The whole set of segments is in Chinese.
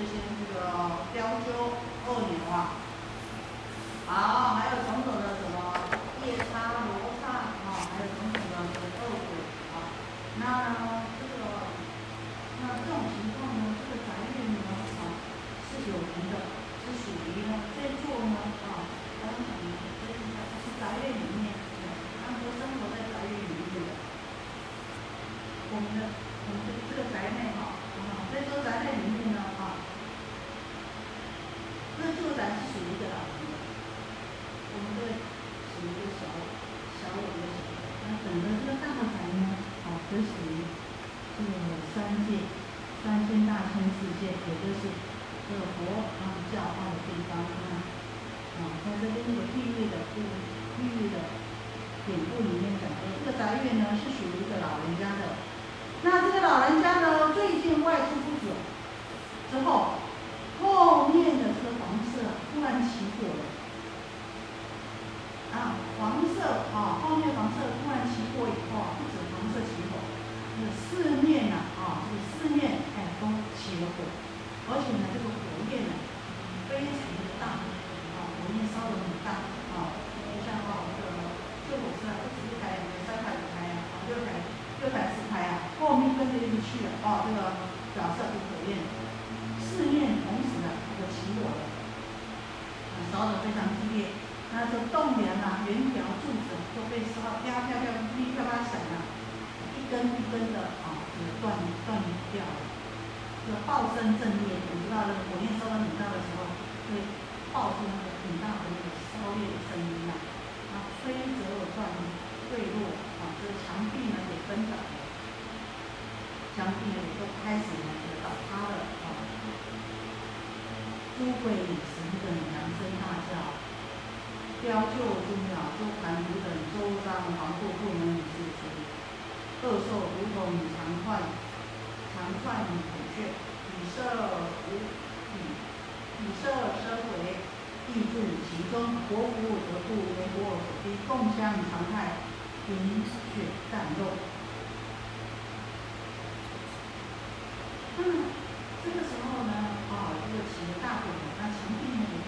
这些那个雕鸠、鳄牛啊，好，还有种种的什么夜叉、罗刹啊，还有种种的这个恶鬼啊，那这个那这种情况呢，这个宅院里面啊是有人的，是属于呢在座呢啊，当然就是在是宅院里面，他们都生活在宅院里面，我们的我们的这个宅内。为会形等扬声大笑。雕鹫惊鸟，周盘如等周章防护不能与之齐。恶兽如同与长串，长串与孔雀，以色无以以色身为地住其中，国服得度为我所，共相常态，饮血战斗。嗯，这个。这个企业大会，那前提性也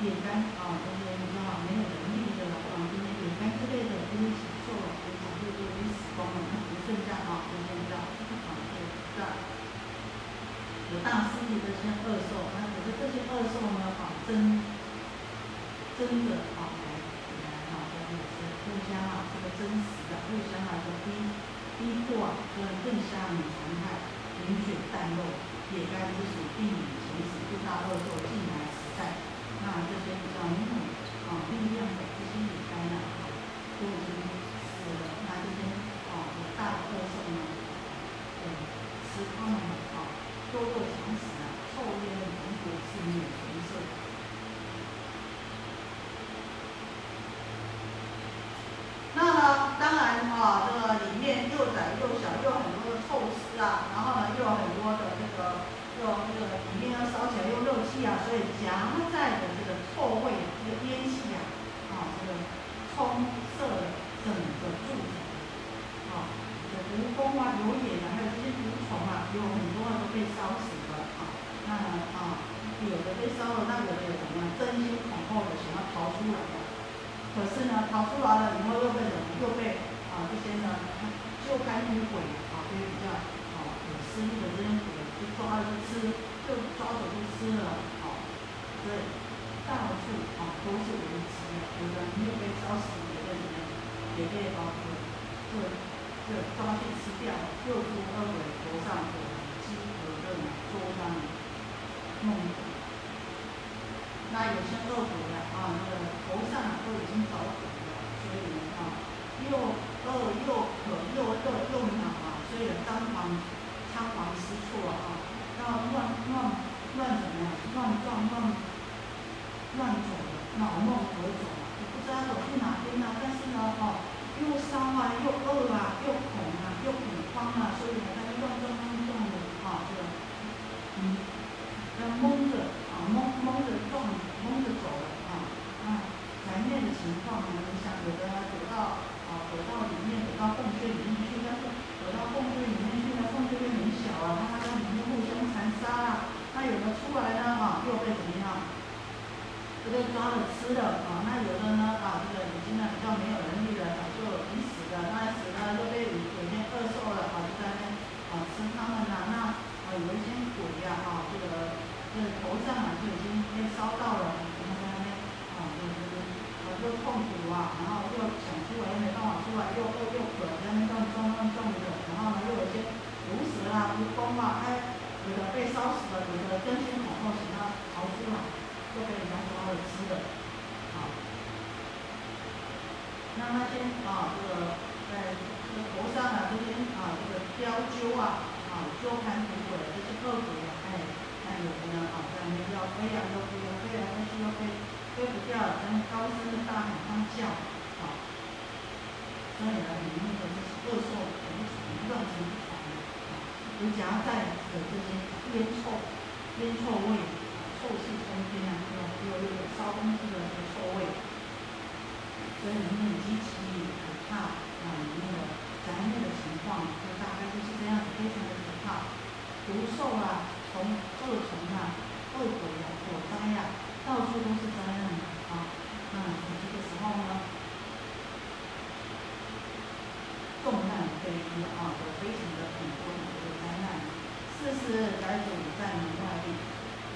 野单啊，这些说啊没有能力的，啊，这些野单之类的，这些写错了，我考虑就临时工了，那不算账啊，这些叫啊，是吧有大师级的先二售，那可是这些二售呢，啊，真真的啊，来来哈，这也是互相啊，这个真实的互相来说逼逼迫啊，就是更加你残害，饮血淡漏，也该不是避免行使不大二售进。那这些比较木的啊力量的这些牡丹呢都已经是那这些啊伟大的歌手呢啊对其他的啊多过强词啊后天的民族性命往回走，我不知道走去哪边呢。但是呢，哦，又烧啊，又饿啊，又恐啊，又恐慌啊。所以呢，在那乱转乱转的啊，个嗯。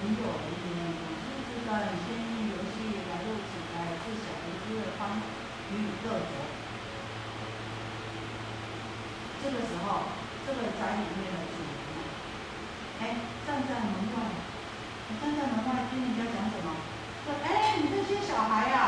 很久的一个愿望，就是在先于游戏来录起来，至小一个月方予以乐国。这个时候，这个宅里面的主人，哎，站在门外，站在门外听人家讲什么？说，哎，你这些小孩呀、啊。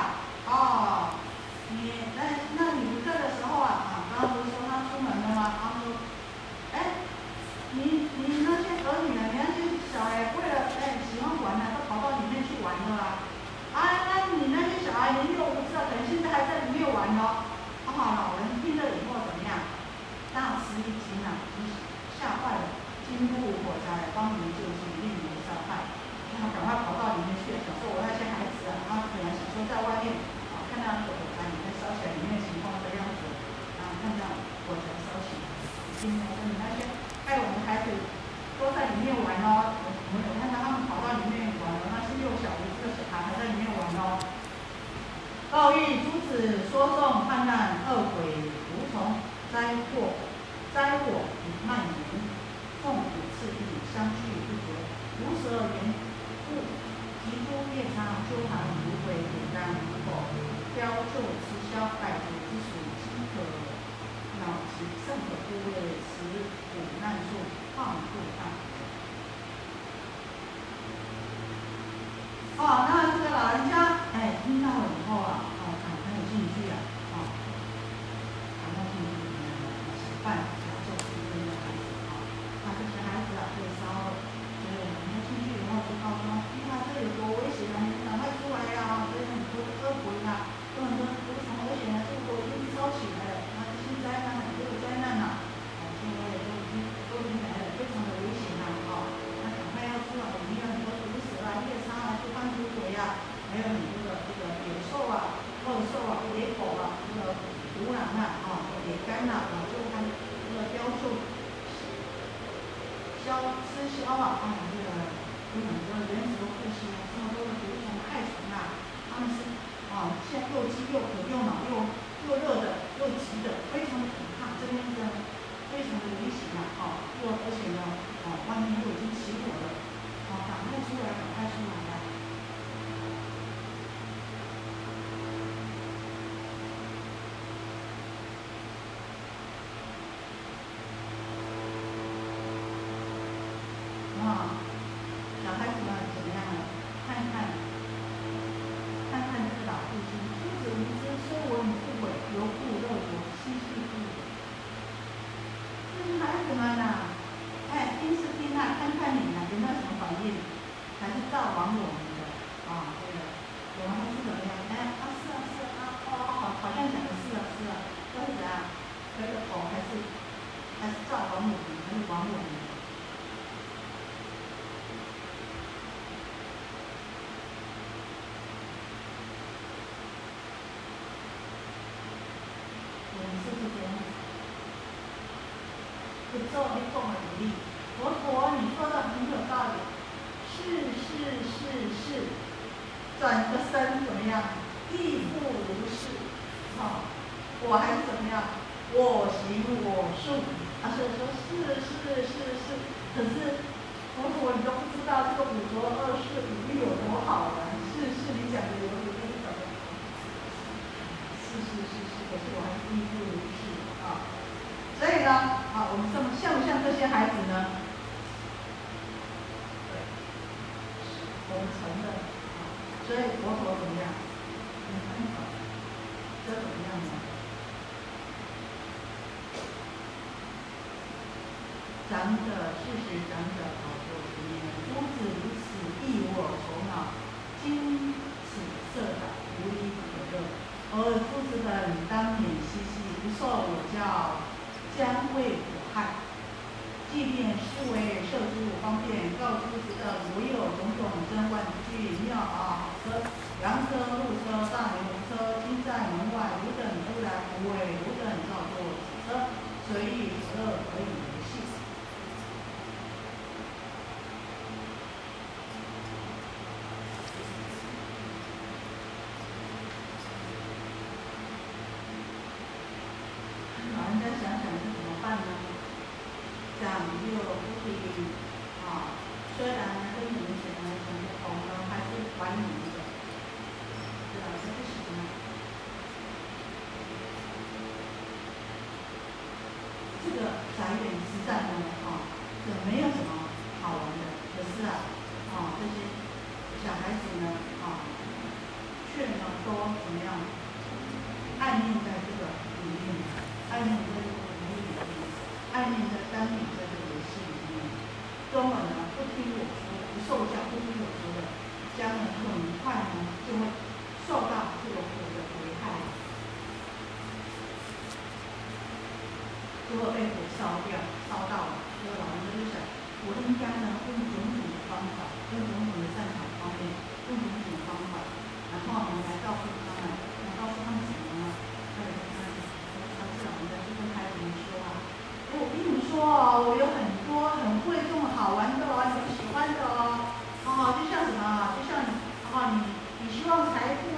这些孩子呢，对，我们存的，所以佛陀怎么样，你看看这怎么样呢？咱们的事实，咱们的。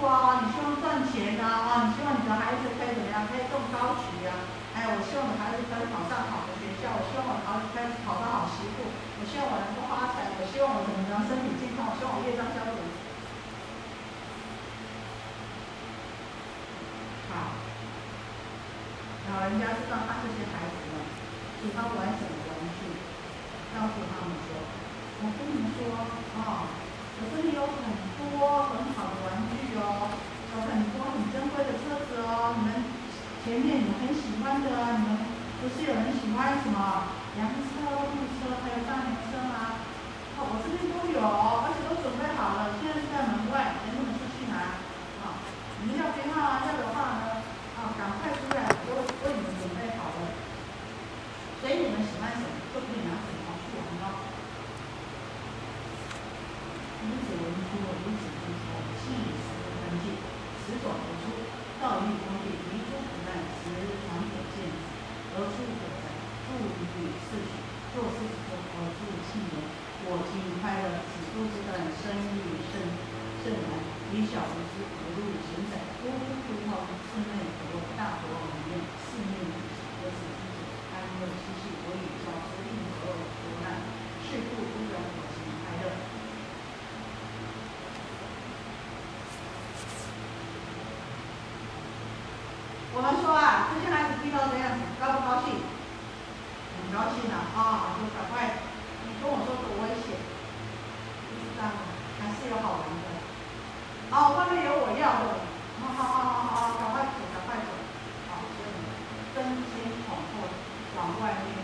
哇，你希望赚钱呐、啊，你希望你的孩子可以怎么样，可以中高举呀、啊，哎，我希望我的孩子可以考上好的学校，我希望我的孩子可以考上好媳妇，我希望我能够发财，我希望我怎么样，身体健康，我希望我业障消除。好，老人家知道他这些孩子了，给他玩什么玩具，告诉他们说，我跟你们说，啊、我这里有很多很好的玩具哦，有很多很珍贵的车子哦，你们前面有很喜欢的，你们不是有人喜欢什么，洋车、木车，还有三轮车吗？哦，我这边都有，而且都准备好了，现在就在门外等你们出去拿。啊，你们要编号啊？要的话呢，啊，赶快出来。广的往外面。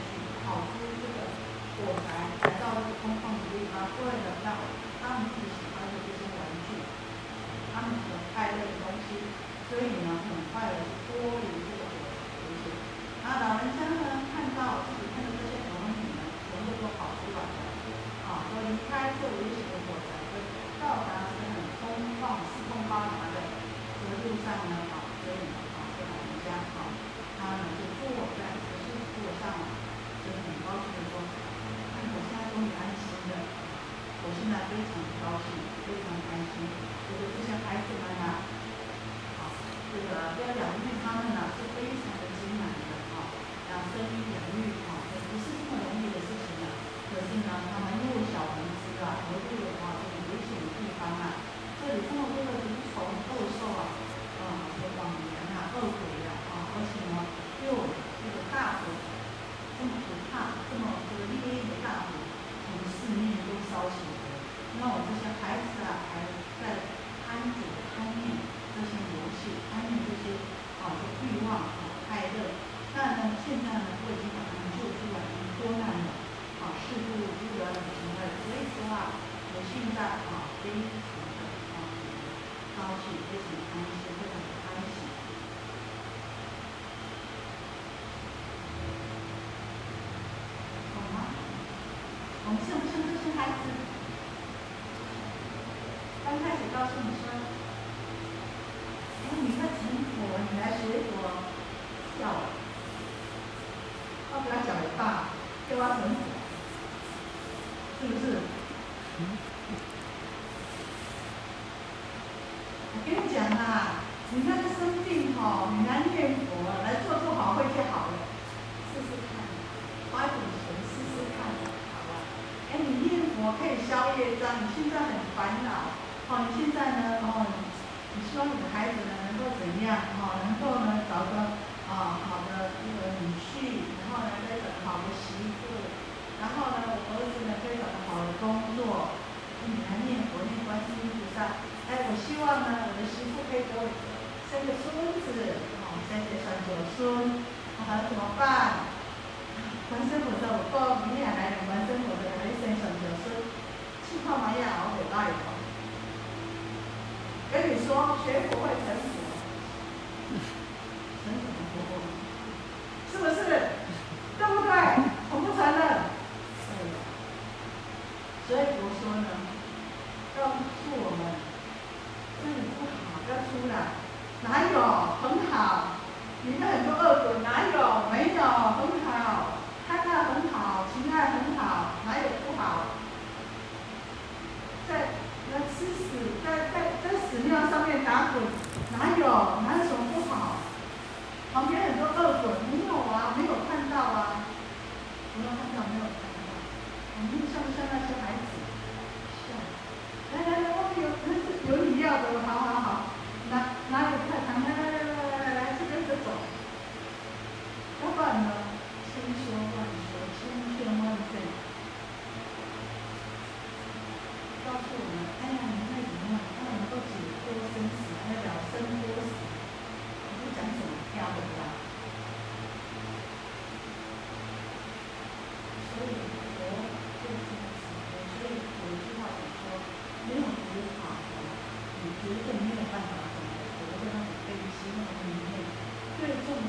说定哦，你来念佛，来做做好会就好了。试试看，花一点钱试试看。好吧，哎，你念佛可以消业障，你现在很烦恼。好，你现在呢？哦，你希望你的孩子呢能够怎样？好，能够呢，找个啊，好的，那个女婿，然后呢，再找个好的媳妇。然后呢，我儿子呢，可以找个好的工作。你来念佛念观音菩萨。哎，我希望呢，我的媳妇可以给我。生个孙子，哦，三岁算做孙，那还怎么办？浑身骨头不够，明天还浑身骨头还生小侄孙，气泡嘛也熬给大一口。跟你说，学佛会成佛，成什么佛？是不是？对不对？我不承认。对呀。所以佛说呢，告诉我们，这里不好，要出来。哪有，很好，里面很多恶鬼，哪有没有，很好，太太很好，情爱很好，哪有不好？在在吃屎，在在在屎尿上面打滚，哪有，哪有什么不好？旁边很多恶鬼，没有啊，没有看到啊，没有看到，没有，看到。我们像不像那些孩子？像。来来来，外面有有有你要的，好好好。前からたまらないらしいですと。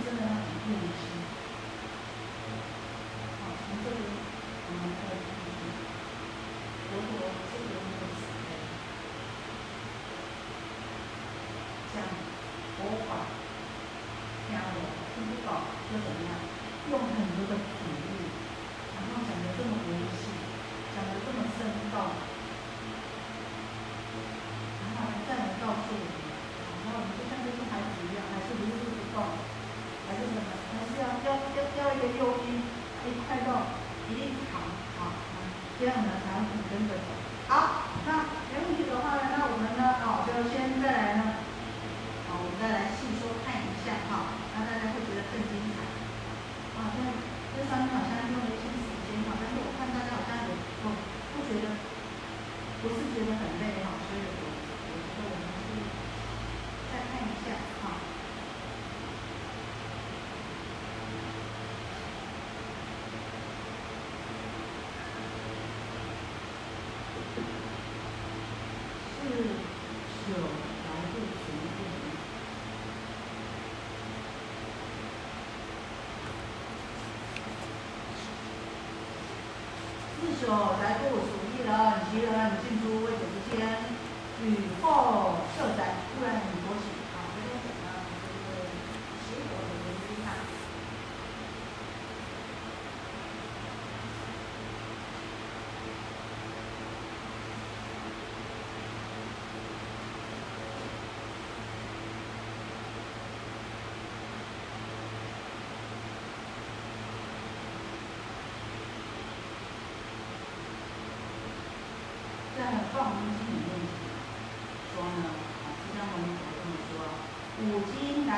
真的要改定。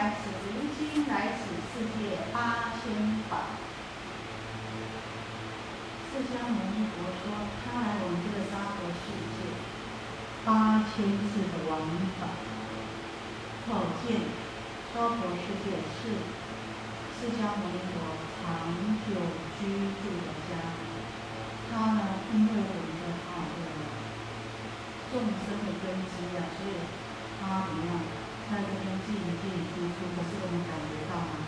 来此如今来此世界八千法。释迦牟尼佛说，他来我们这个娑婆世界八千次的往返，可见娑婆世界是释迦牟尼佛长久居住的家。他呢，因为我们的好的众生的根基啊，所以他怎么样？那个跟自己的心输出，不是我们感觉到吗？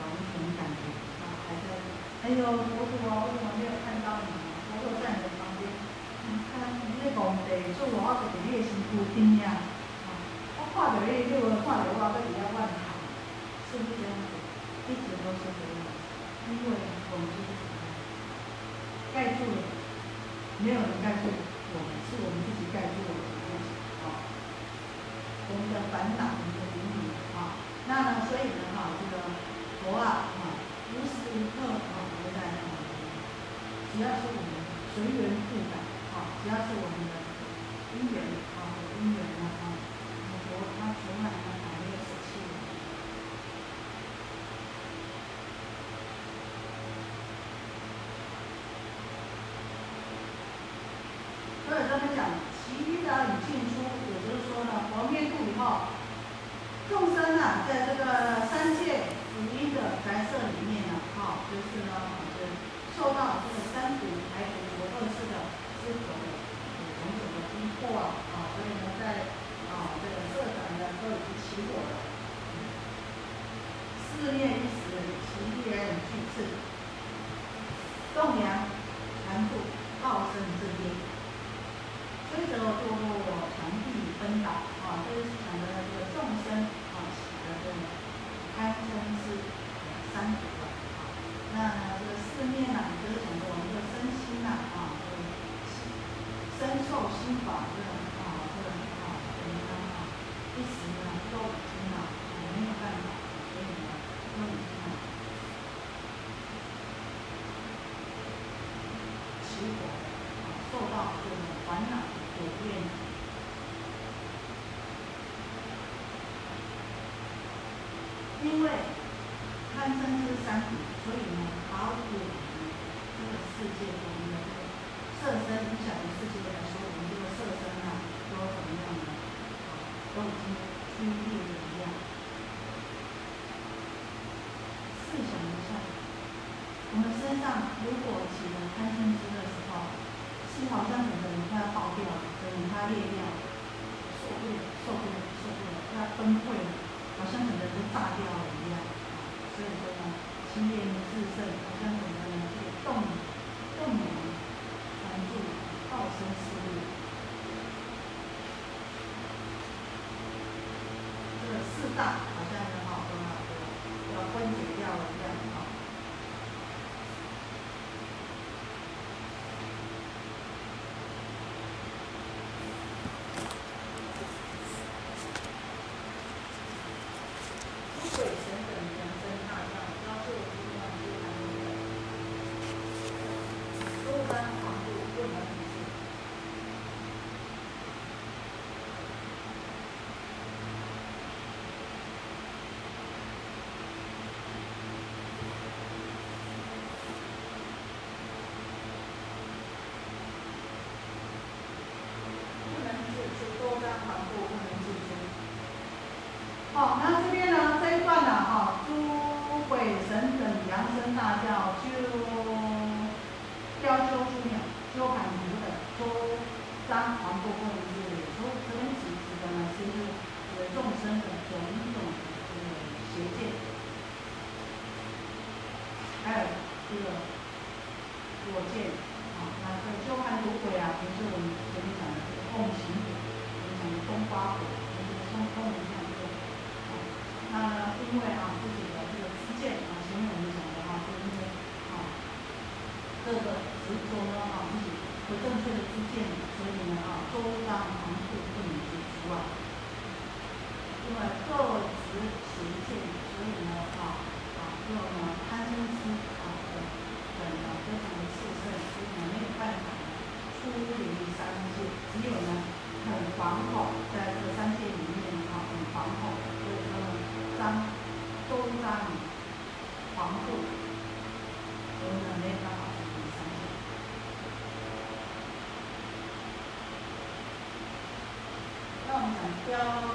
完全感觉不到，还在。哎呦，佛祖啊，我怎么没有看到你？佛祖在你的旁边，你看你在讲地，做我我就伫你的身躯顶呀。我看到你，你个看到我，我伫遐我行，是不是这样子？一直都是这样子，因为我们就是什么？盖住了，没有人盖住我们，是我们自己盖住了。我们的烦恼，我们的灵运，啊，那呢？所以呢，哈，这个佛啊，哈，无时无刻啊都在哈，只要是我们随缘自在，哈，只要是我们的因缘，啊，因缘。就做做传递与分道啊，这就是讲的这个众生啊，起的这个贪嗔痴，三毒啊。那，这个四面呢，就是讲的我们的身心呐，啊，这个心身受心法，这个啊，这个很好的分分啊，一十呢，不。那如果。种种的这个邪见，还有这个我见啊，那个交换的误会啊，不是我们。我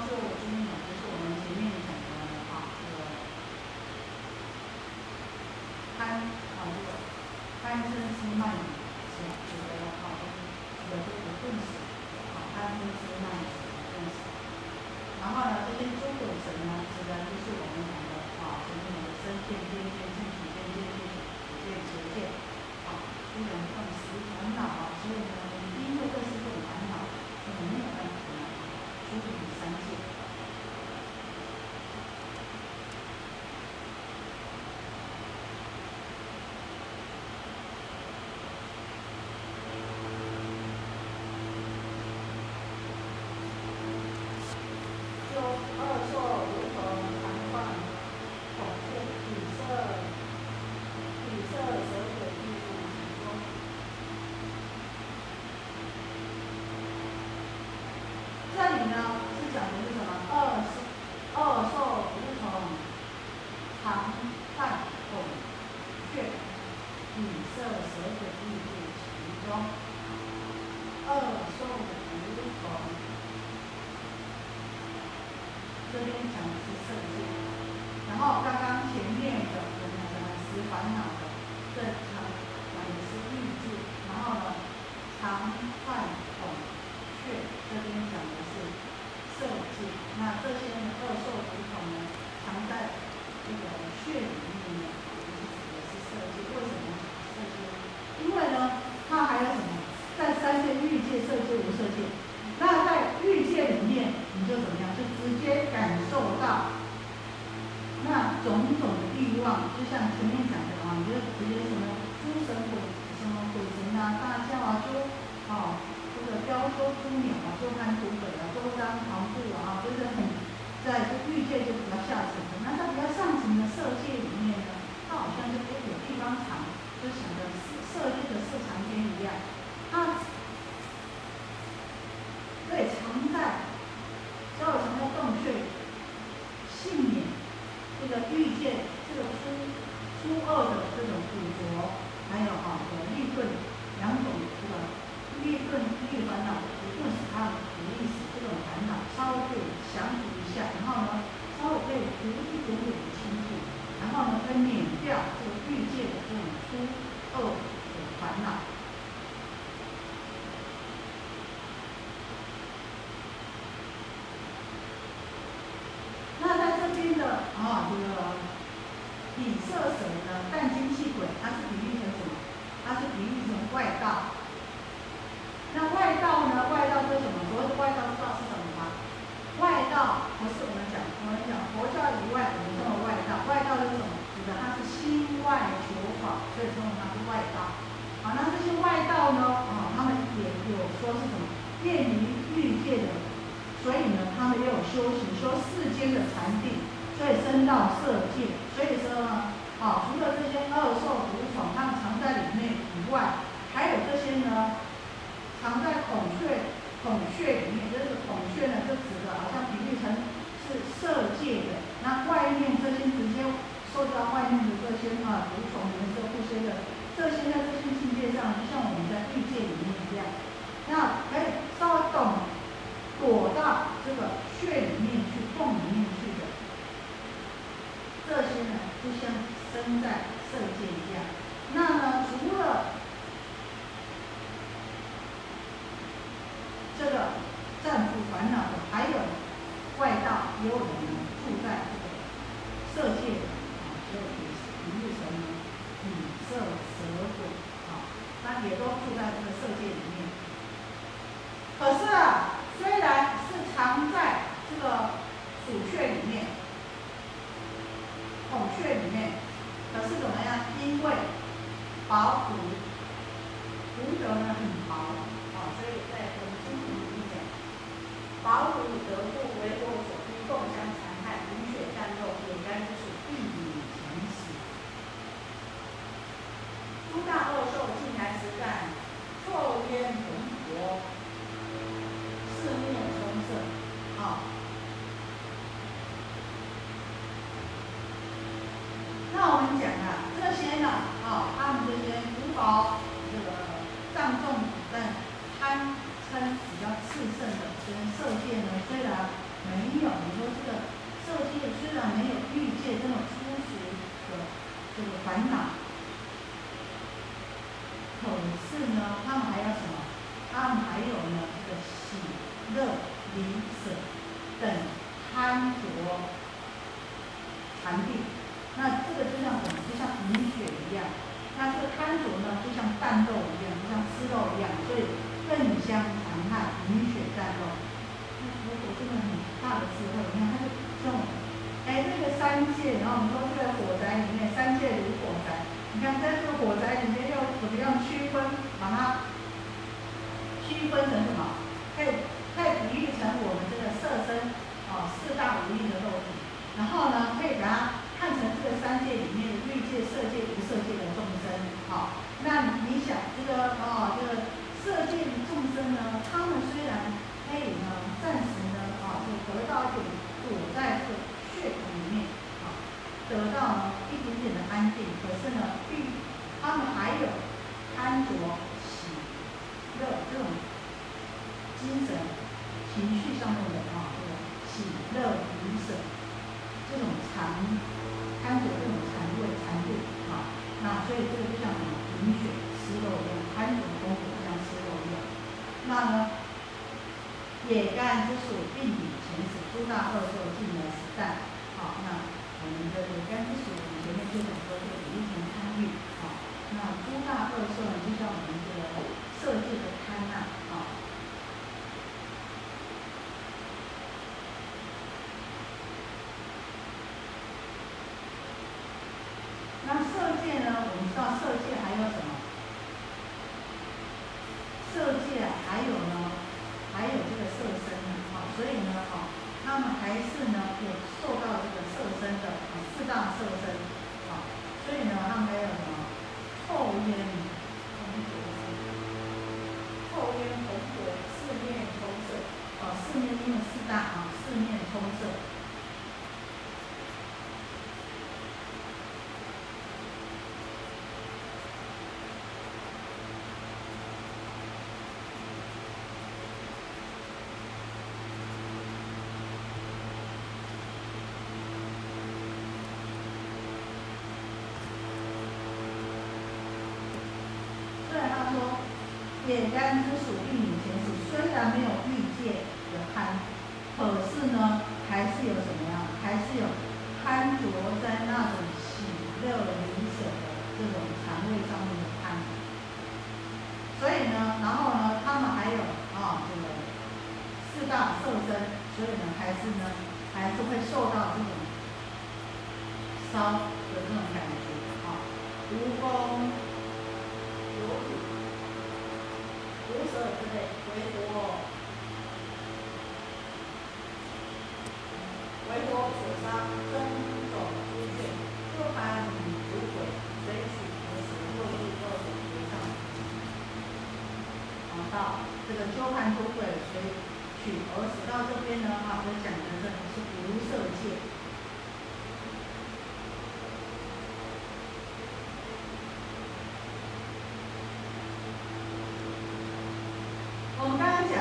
少年中国。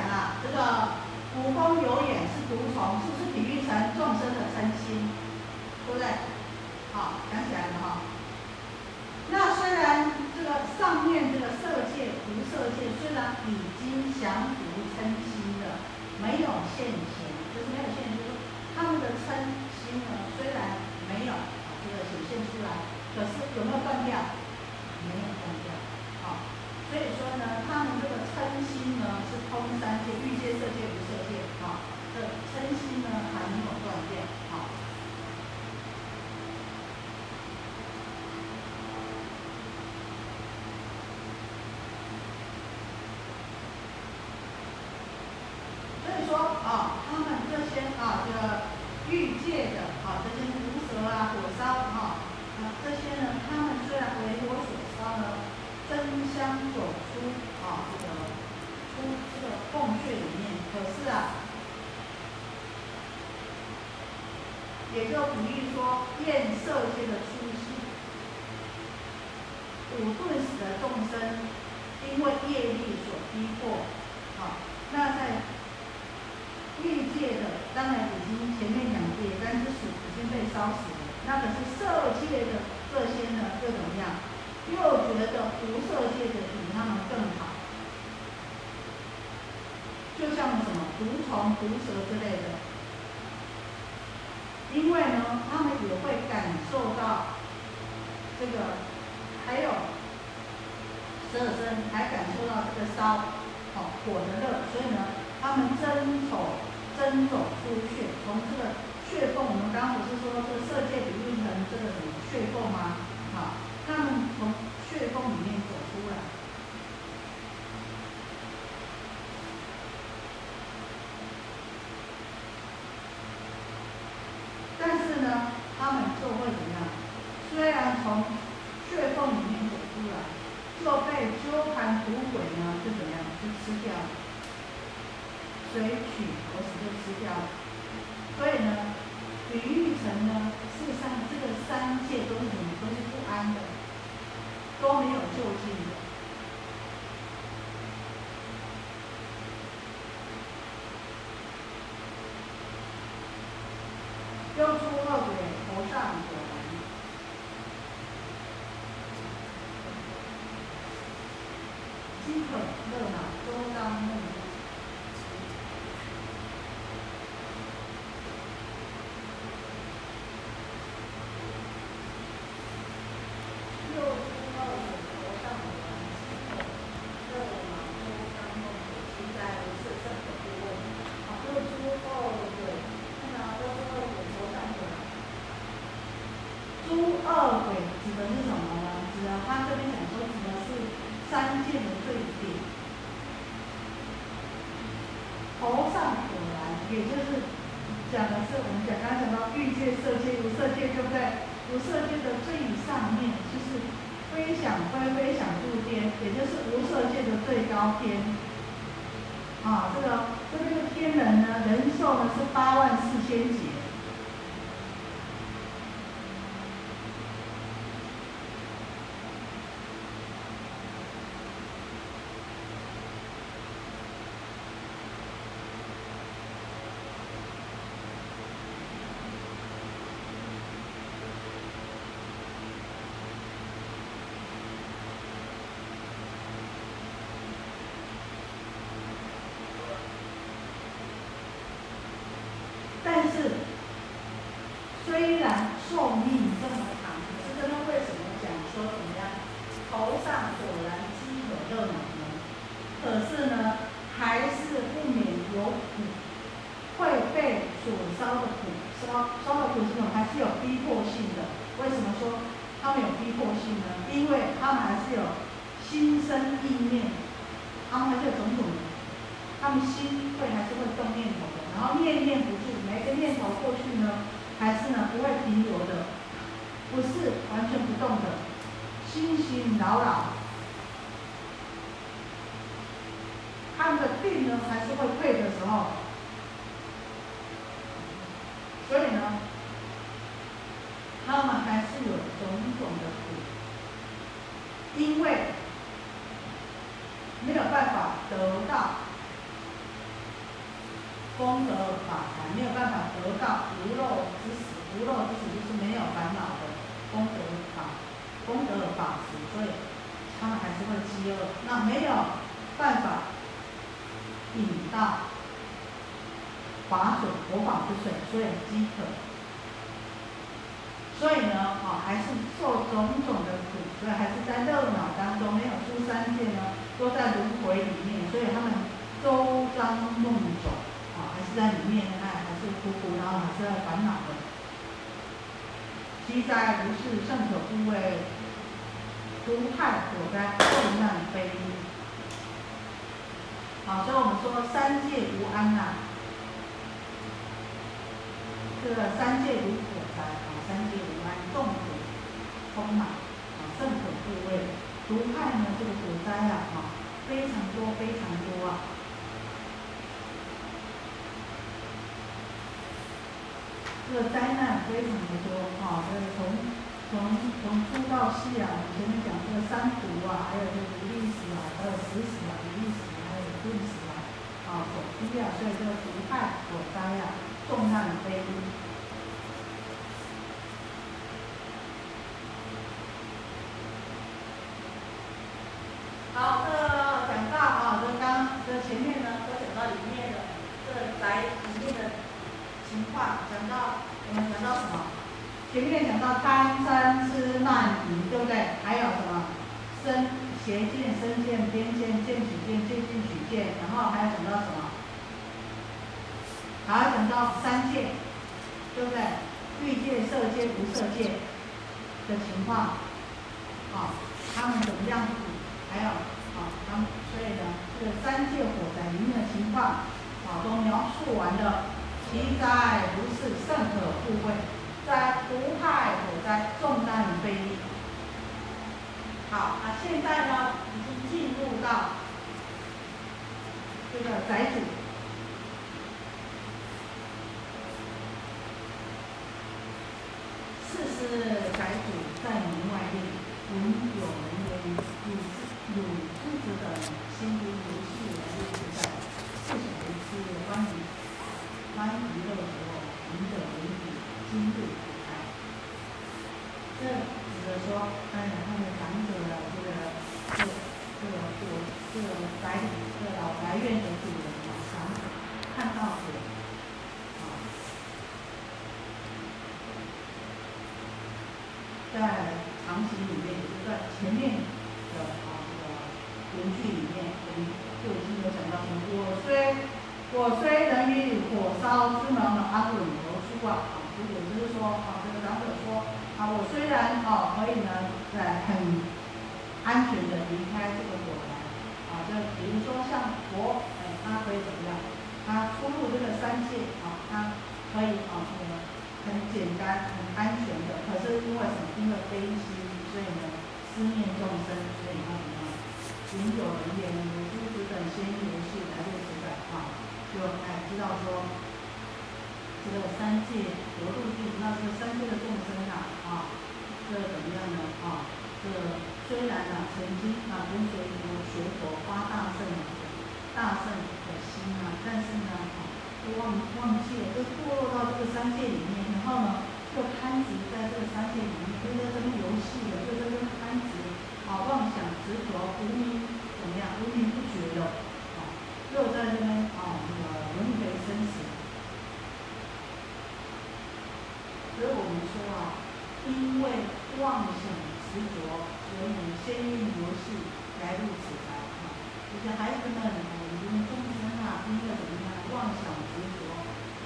啊，这个蜈风有眼是毒虫，是不是比喻成众生的身心？对不对？好，想起来了哈。那虽然这个上面这个色界、无色界，虽然已经降服身心了，没有现前，就是没有现前，就是他们的身心呢，虽然没有这个显现出来，可是有没有断掉？没有断掉。好，所以说呢，他们这个称心呢是通三界，欲界、色界、无色界，啊，这称心呢还没有断界。血缝吗？好，他们从血缝里面走出来。但是呢，他们就会怎么样？虽然从血缝里面走出来，就被遮盘土鬼呢，就怎么样，就吃掉了。水取何食就吃掉了。这个三界如火灾啊，三界如安，众火充满啊，甚可怖畏。毒害呢，这个火灾啊，啊，非常多，非常多啊。这个灾难非常的多啊，这个从从从初到西啊，我们前面讲这个三毒啊，还有这个历史啊，还有食死啊，历史还有病死啊，啊，所逼啊，所以这个毒害火灾啊，重难非一。好，这讲到啊，这刚这前面呢都讲到里面的这来里面的情况，讲到我们讲到什么？前面讲到贪嗔痴慢疑，对不对？还有什么？身邪见、身见、边见、见取见、见进取见，然后还有讲到什么？还要讲到三界，对不对？欲界、色界、无色界的情况，啊，他们怎么样？还有，啊，他们所以呢，这个三界火灾里面的情况，啊，都描述完了。其灾如是，甚可怖畏。灾毒害火灾，重担非一。好，那现在呢，已经进入到这个宅主。四是宅主在门外面，闻有人言，有。有知者等先读游戏来入时代，四小为之欢愉，欢娱乐时候，闻者为主，今日不开。这指的说，当然他们长者的这个这这个这个这个白这个老白院的主人啊，长者看到鬼啊，在长行里面，就是在前面的。文句里面，我们就已经有讲到什么？我虽我虽人与火烧之门的安稳而出啊，啊，也就是说，啊，这个长者说，啊，我虽然啊可以呢，在很安全的离开这个火台，啊，就比如说像佛，哎，他可以怎么样？他出入这个三界，啊，他可以啊，这个很简单、很安全的。可是因为什么？因为悲心，所以呢，思念众生，所以他。云有人言，有诸子等先游戏来入此在啊，就才知道说，这个三界国度地，那这个三界的众生啊，啊，这怎么样呢？啊，这虽然呢曾经啊跟随佛学佛发大圣大圣的心啊，但是呢啊，都忘忘记了，就堕落到这个三界里面，然后呢，就贪执在这个三界里面，就在这边游戏了，就在这边贪执。啊，妄想执着，无名怎么样？无名不绝的，啊，又在这边啊，那个轮回生死。所以我们说啊，因为妄想执着，所以先用游戏来入此来啊。这些孩子们，我们众生啊，因为怎么样？妄想执着，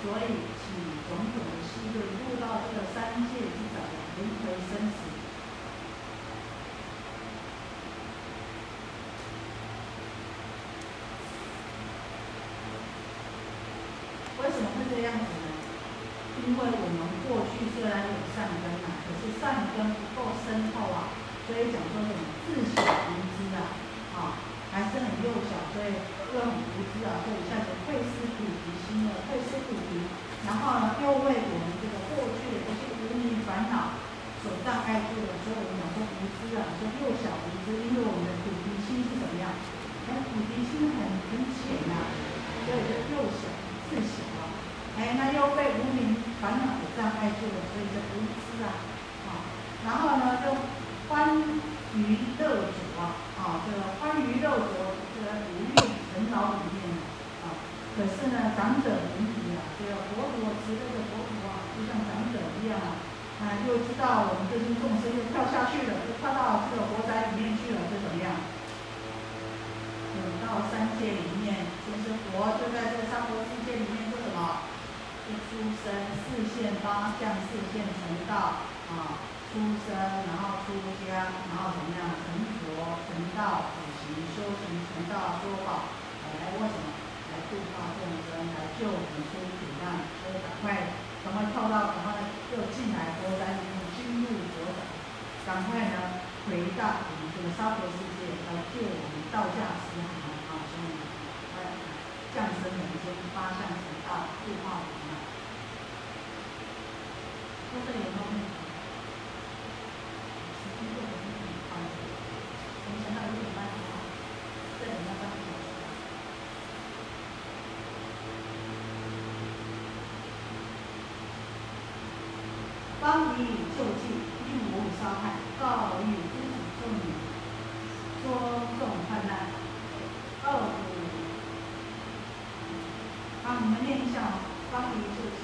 所以起种种的事，就入到这个三界之中，轮回生死。这样子呢，因为我们过去虽然有善根啊，可是善根不够深厚啊，所以讲说什么自小无知啊，啊，幼小，所以又很无知啊，所以一下子会失菩提心了，会失菩提，然后呢，又为我们这个过去的这些无明烦恼所障碍住了，所以我们讲说无知啊，说幼小无知，因为我们的菩提心是怎么样？哎，菩提心很很浅呐，所以就幼小自小。哎，那又被无名烦恼所障碍住了，所以就无知啊，啊，然后呢，就欢娱乐主啊，啊，这个欢娱乐着这个如愿尘劳里面啊，可是呢，长者明理啊，这个佛陀慈悲的佛陀啊，就像长者一样啊，啊，又知道我们这些众生又跳下去了，就跳到这个火宅里面去了，就怎么样？走到三界里面，就是佛就在这个三国世界里面做什么？出生四现八相四现成道啊，出生然后出家，然后怎么样成佛成道苦行修行成道说法，来为什么来度化众生，来救我们出苦难，所以赶快赶快跳到，赶快又进来佛山，进入佛山，赶快呢回到我们这个娑婆世界来救我们道家师傅啊，所以快降生人间，发向成道，度化我们。说这里有没有？方以救济，令无伤害，告欲诸子众女，说众患难。二五，好，你们念一下方以救济。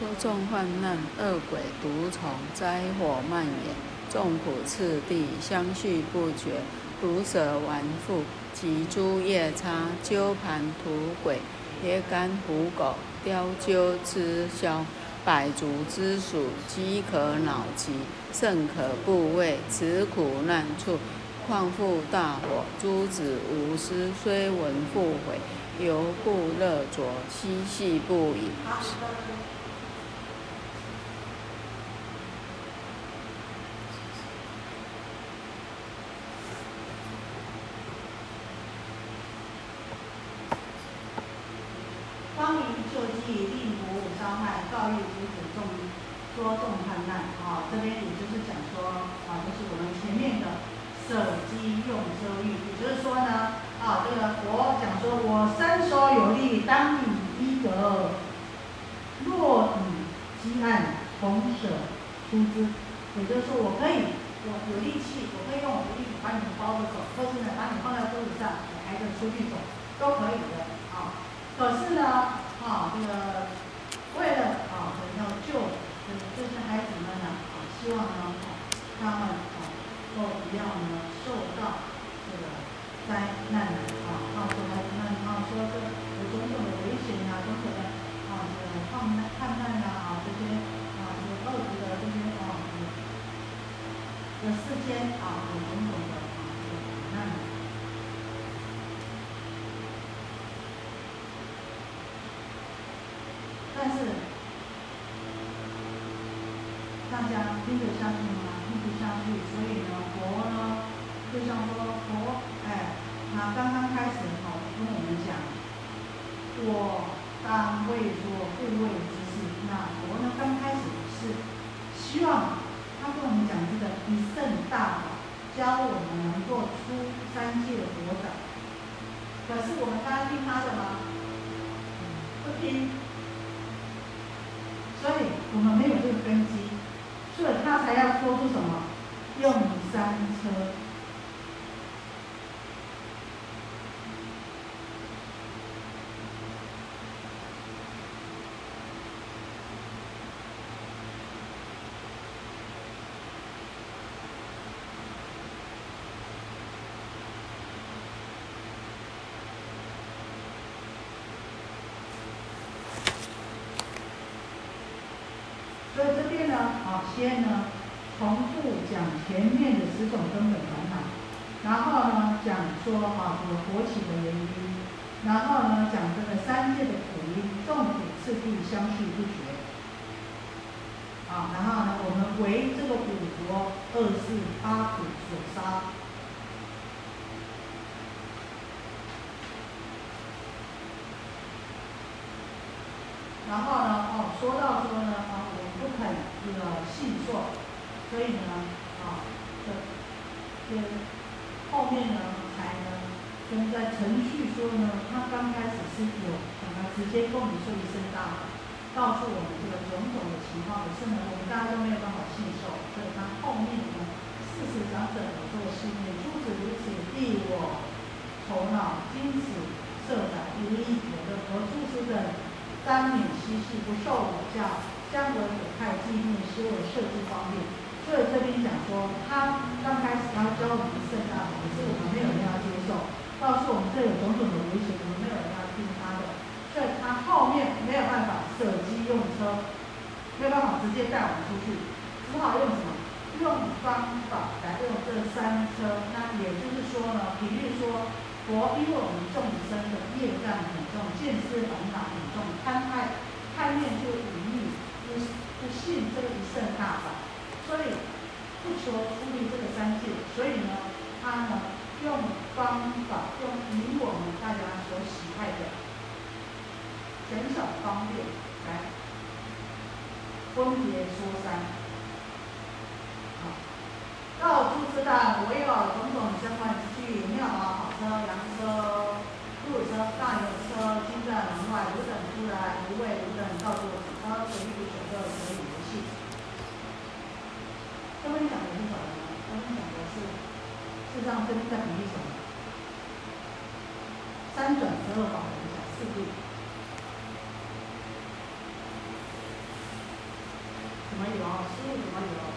说众患难，恶鬼毒虫灾祸蔓延，众苦次第，相续不绝，毒蛇顽妇及诸夜叉鸠盘土鬼。野干虎狗、雕鹫之枭、百足之鼠，饥渴恼疾，甚可怖畏。此苦难处，况复大火，诸子无私，虽闻复悔，犹故乐着，嬉戏不已。希望他跟我们讲这个一圣大法，教我们能够出三界佛掌。可是我们大家听他的吗？不听，所以我们没有这个根基。所以他才要说出什么，用三车。所以这边呢，啊，先呢重复讲前面的十种根本烦恼，然后呢讲说啊这个火起的原因，然后呢讲这个三界的苦因，众苦次第相续不绝，啊，然后呢我们为这个五浊二世八苦所杀，然后呢哦说到说呢。这个信受，所以呢，啊，这这后面呢才呢跟在程序说呢，他刚开始是有什么直接跟我们说一声大，告诉我们这个种种的情况，可是呢，我们大家都没有办法信受，所以他后面呢，事实长者的做信念，诸子如此，必我头脑精子色彩如意，我的佛诸师的当免息事，不受我教。将我有害纪念，使我设置方便。所以这边讲说，他刚开始他教我们圣大可是我们没有人要接受，告诉我们这有种种的危险，我们没有人要听他的。所以他后面没有办法舍机用车，没有办法直接带我们出去，只好用什么？用方法来用这三车。那也就是说呢，比喻说，佛因为我们众生的业障很重，见思烦恼很重，贪爱贪念就隐秘，不信这个一圣大法，所以不求出离这个三界，所以呢，他呢用方法，用以我们大家所喜爱的减少方便来分别说三，好，告诸之道，唯有种种相关之具，妙法好车、羊车、鹿车、大牛车、金在门外，汝等出来，一位汝等告诸此车，随意所乐，可以游戏。刚刚讲的是什么呢？这边讲的是。事实上，这边在比喻什么？三转十二法门讲四谛，怎么有？师傅怎么油？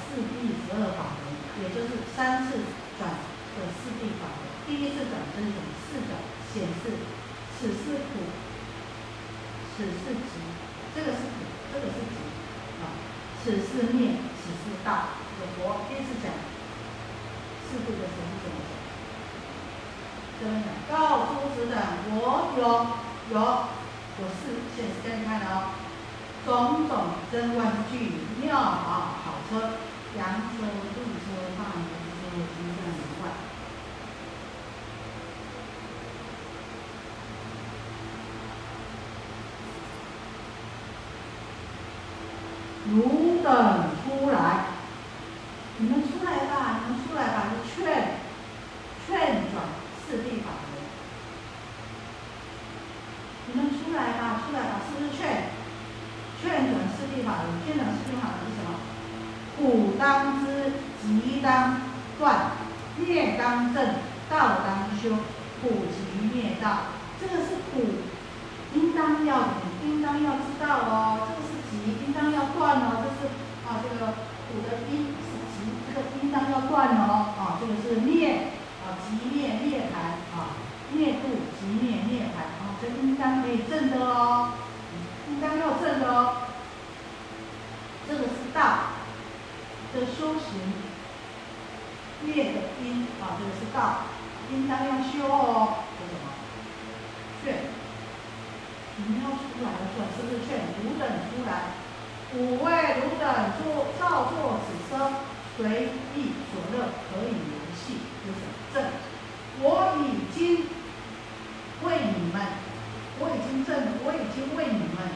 四谛十二法门，也就是三次转的四谛法门。第一次转身转，四转显示：此是苦，此是集，这个是苦，这个是集啊。此是灭，此是道。我第一次讲四度的时候怎么讲？怎么讲？告诉子等，我有有，我是显示给你看的哦。种种真玩具，妙好好车，扬州渡车、大篷车，奇珍异怪。汝等出来你们出来吧，你们出来吧，就劝劝转四谛法门。你们出来吧，出来吧，是不是劝劝转四谛法门？劝转四谛法门是什么？苦当知，集当断，业当正，道当修，苦集灭道。这个是苦，应当要应当要知道哦。这个是。应当要断哦，这是啊，这个苦的因是急，这个应当要断哦，啊，这个是灭啊，急灭涅槃啊，灭度急灭涅槃啊，这应当可以证的哦，应当要证的哦，这个是道的修行，灭的因啊，这个是道，应当要修哦，这什么？劝。你们要出来了，是吧？是不是劝汝等出来？五位汝等坐，造作此车，随意所乐，可以游戏，就是正。我已经为你们，我已经正，我已经为你们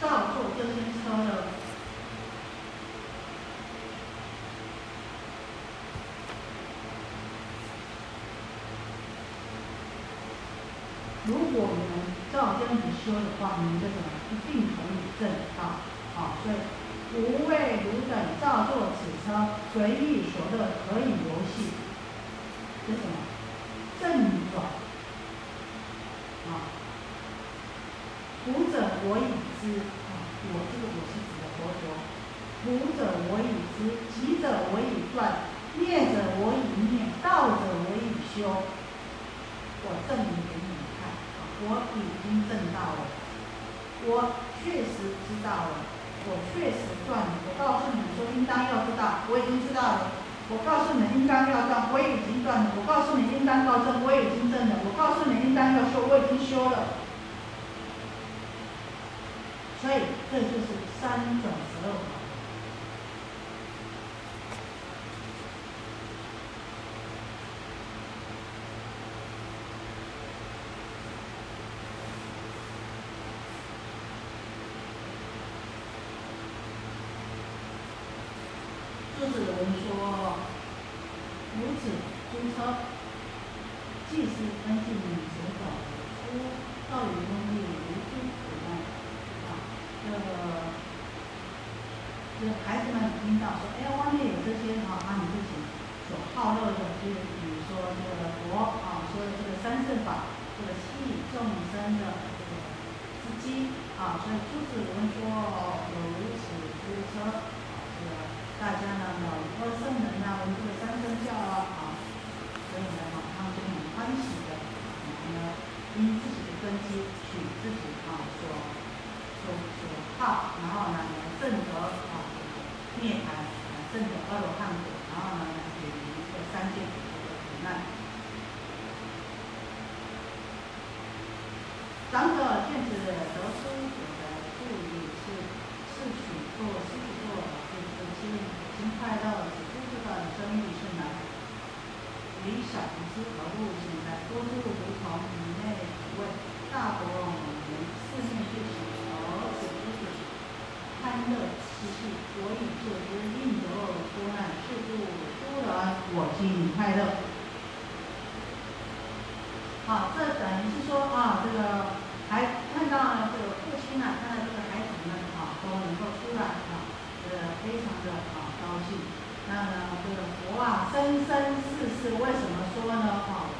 造作这些车了。如果我们照这样子修的话，你们就什么一定可以证到，好，所以无畏汝等造作此车，随意所乐，可以游戏，这什么？正转，啊，古者我已知，啊，我这个我是指的佛陀，古者我已知，急者我已断，灭者我已灭，道者我已修，我证明。我已经证到了，我确实知道了，我确实断了。我告诉你说，应当要知道，我已经知道了。我告诉你应当要断，我已经断了。我告诉你应当要证，我已经证了。我告诉你应当要修，我已经修了。所以这就是三转十二然后呢，正得啊这个涅槃啊正得二罗汉果，然后呢远离这三界苦的苦难。长者见此得殊果的妇女，是是娶做妻子做儿子，心心快到此世的生女是男。离小不思何故？现在多住无常以内，为大国王王，四姓具足。欢乐习气，所以就知应得出难，是故诸人我心快乐。好，这等于是说啊，这个孩看到这个父亲呢、啊，看到这个孩子们啊，都能够出来啊，这非常的好高兴。那呢，这个佛啊，生生世世为什么说呢？啊。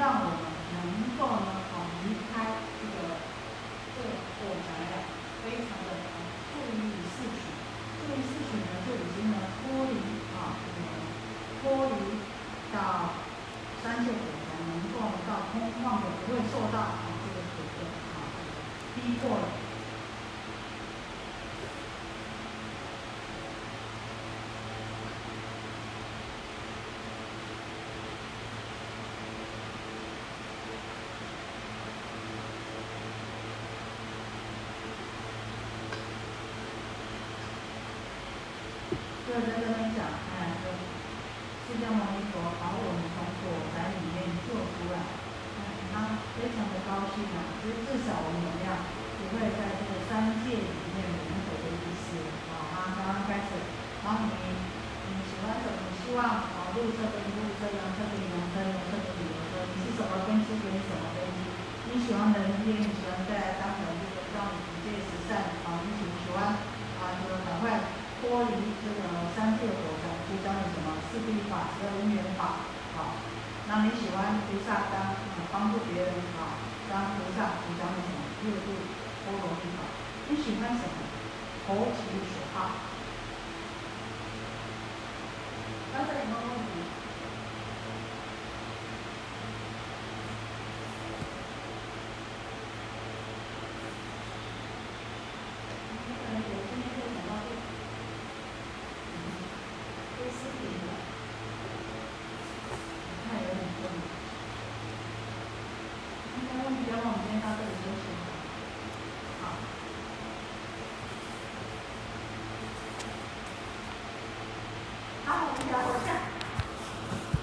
让我们能够呢啊离开这个这个火宅呀非常的注意事情注意事情呢就已经呢脱离啊这个脱离到三界火灾能够呢到空旷的不会受到啊这个水的啊这个逼迫了